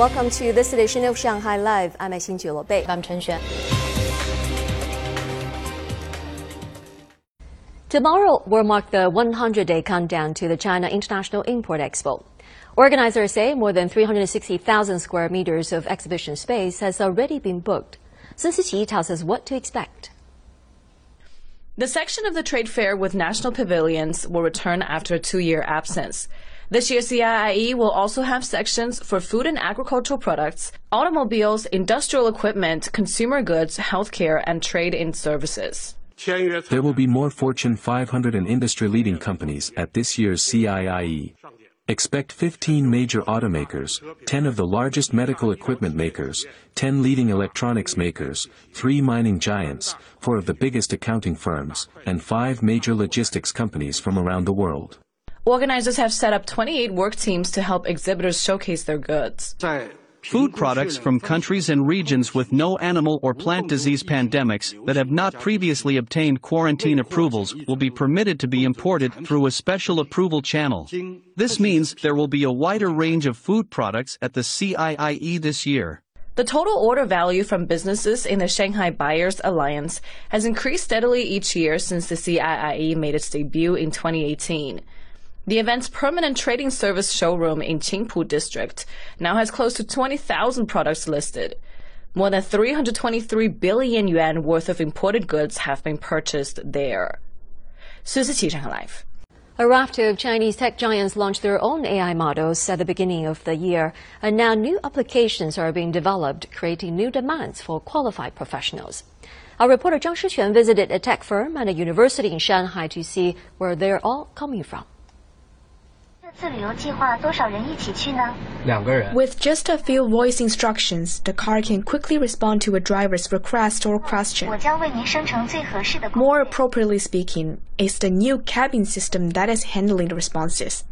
Welcome to this edition of Shanghai Live. I'm Xin Bei. I'm Chen Xuan. Tomorrow will mark the 100-day countdown to the China International Import Expo. Organizers say more than 360,000 square meters of exhibition space has already been booked. Sun Siqi tells us what to expect. The section of the trade fair with national pavilions will return after a two-year absence. This year's CIIE will also have sections for food and agricultural products, automobiles, industrial equipment, consumer goods, healthcare, and trade in services. There will be more Fortune 500 and industry-leading companies at this year's CIIE. Expect 15 major automakers, 10 of the largest medical equipment makers, 10 leading electronics makers, 3 mining giants, 4 of the biggest accounting firms, and 5 major logistics companies from around the world. Organizers have set up 28 work teams to help exhibitors showcase their goods. Food products from countries and regions with no animal or plant disease pandemics that have not previously obtained quarantine approvals will be permitted to be imported through a special approval channel. This means there will be a wider range of food products at the CIIE this year. The total order value from businesses in the Shanghai Buyers Alliance has increased steadily each year since the CIIE made its debut in 2018. The event's permanent trading service showroom in Qingpu district now has close to 20,000 products listed. More than 323 billion yuan worth of imported goods have been purchased there. Live. A raft of Chinese tech giants launched their own AI models at the beginning of the year, and now new applications are being developed, creating new demands for qualified professionals. Our reporter Zhang Shiquan visited a tech firm and a university in Shanghai to see where they're all coming from. With just a few voice instructions, the car can quickly respond to a driver's request or question. More appropriately speaking, it's the new cabin system that is handling the responses.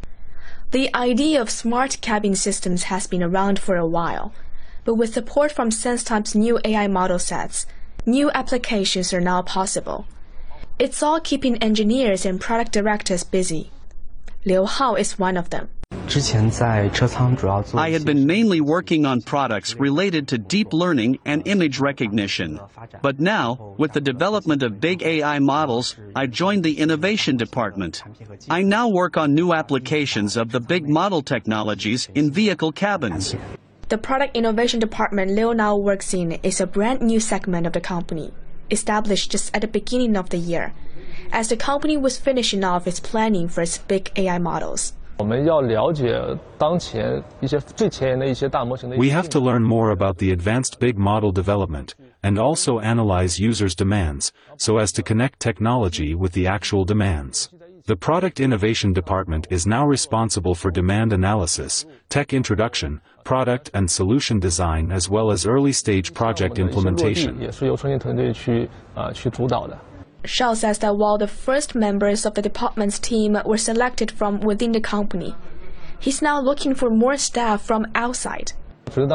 The idea of smart cabin systems has been around for a while, but with support from SenseTime's new AI model sets, new applications are now possible. It's all keeping engineers and product directors busy. Liu Hao is one of them. I had been mainly working on products related to deep learning and image recognition. But now, with the development of big AI models, I joined the innovation department. I now work on new applications of the big model technologies in vehicle cabins. The product innovation department Liu now works in is a brand new segment of the company, established just at the beginning of the year as the company was finishing off its planning for its big AI models. We have to learn more about the advanced big model development, and also analyze users' demands, so as to connect technology with the actual demands. The Product Innovation Department is now responsible for demand analysis, tech introduction, product and solution design as well as early-stage project implementation. Shao says that while the first members of the department's team were selected from within the company, he's now looking for more staff from outside. With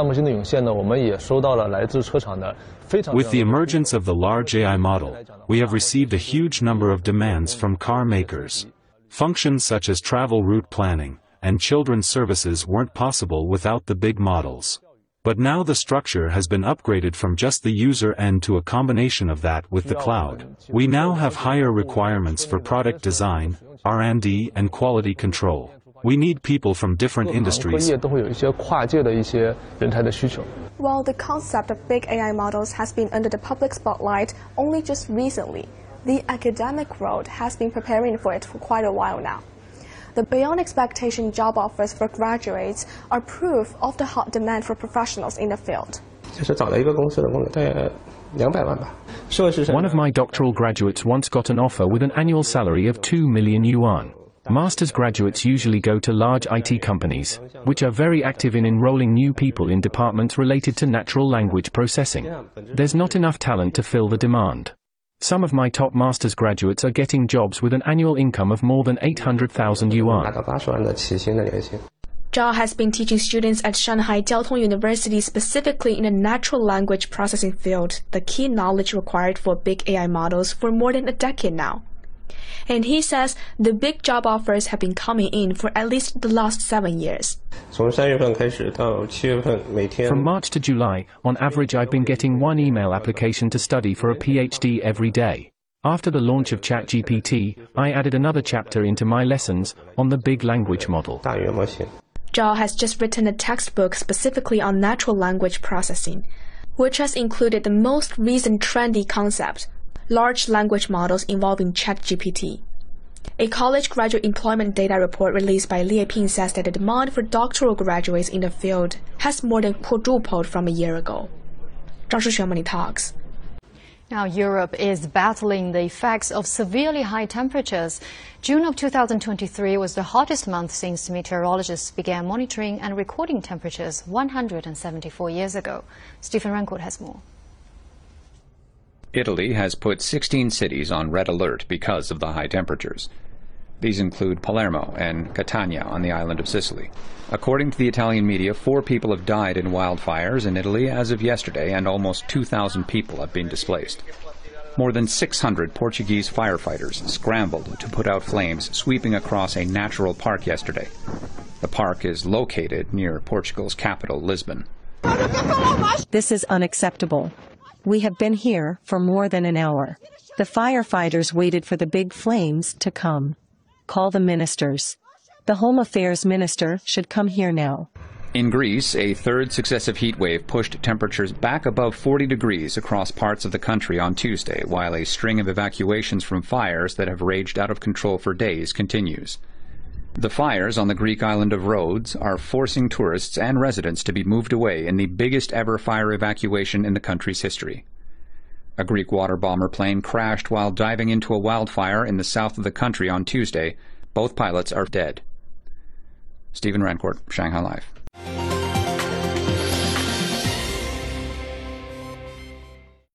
the emergence of the large AI model, we have received a huge number of demands from car makers. Functions such as travel route planning and children's services weren't possible without the big models. But now the structure has been upgraded from just the user end to a combination of that with the cloud. We now have higher requirements for product design, R&D and quality control. We need people from different industries. While the concept of big AI models has been under the public spotlight only just recently, the academic world has been preparing for it for quite a while now. The beyond expectation job offers for graduates are proof of the hot demand for professionals in the field. One of my doctoral graduates once got an offer with an annual salary of 2 million yuan. Master's graduates usually go to large IT companies, which are very active in enrolling new people in departments related to natural language processing. There's not enough talent to fill the demand. Some of my top master's graduates are getting jobs with an annual income of more than 800,000 yuan. Zhao has been teaching students at Shanghai Jiao Tong University specifically in the natural language processing field, the key knowledge required for big AI models for more than a decade now. And he says the big job offers have been coming in for at least the last seven years. From March to July, on average I've been getting one email application to study for a PhD every day. After the launch of ChatGPT, I added another chapter into my lessons on the big language model. Zhao has just written a textbook specifically on natural language processing, which has included the most recent trendy concept, large language models involving ChatGPT. A college graduate employment data report released by Liepin says that the demand for doctoral graduates in the field has more than quadrupled from a year ago. Zhang Shixuan Talks. Now, Europe is battling the effects of severely high temperatures. June of 2023 was the hottest month since meteorologists began monitoring and recording temperatures 174 years ago. Stephen Rancourt has more. Italy has put 16 cities on red alert because of the high temperatures. These include Palermo and Catania on the island of Sicily. According to the Italian media, four people have died in wildfires in Italy as of yesterday, and almost 2,000 people have been displaced. More than 600 Portuguese firefighters scrambled to put out flames sweeping across a natural park yesterday. The park is located near Portugal's capital, Lisbon. This is unacceptable. We have been here for more than an hour. The firefighters waited for the big flames to come. Call the ministers. The Home Affairs Minister should come here now. In Greece, a third successive heat wave pushed temperatures back above 40 degrees across parts of the country on Tuesday, while a string of evacuations from fires that have raged out of control for days continues. The fires on the Greek island of Rhodes are forcing tourists and residents to be moved away in the biggest ever fire evacuation in the country's history. A Greek water bomber plane crashed while diving into a wildfire in the south of the country on Tuesday. Both pilots are dead. Stephen Rancourt, Shanghai Live.